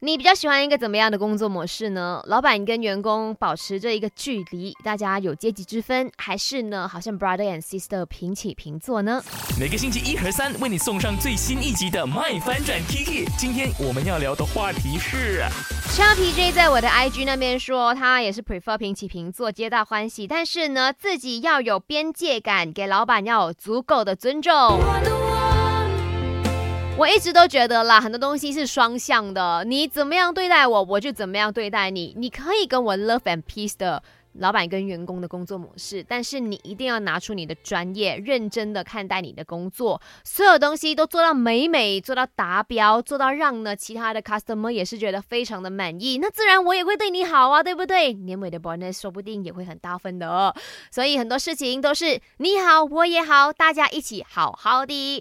你比较喜欢一个怎么样的工作模式呢？老板跟员工保持着一个距离，大家有阶级之分，还是呢，好像 brother and sister 平起平坐呢？每个星期一和三为你送上最新一集的《麦翻转 Kiki》。今天我们要聊的话题是，Chang PJ 在我的 IG 那边说，他也是 prefer 平起平坐，皆大欢喜，但是呢，自己要有边界感，给老板要有足够的尊重。我一直都觉得啦，很多东西是双向的，你怎么样对待我，我就怎么样对待你。你可以跟我 love and peace 的老板跟员工的工作模式，但是你一定要拿出你的专业，认真的看待你的工作，所有东西都做到美美，做到达标，做到让呢其他的 customer 也是觉得非常的满意，那自然我也会对你好啊，对不对？年尾的 bonus 说不定也会很大分的哦，所以很多事情都是你好我也好，大家一起好好的。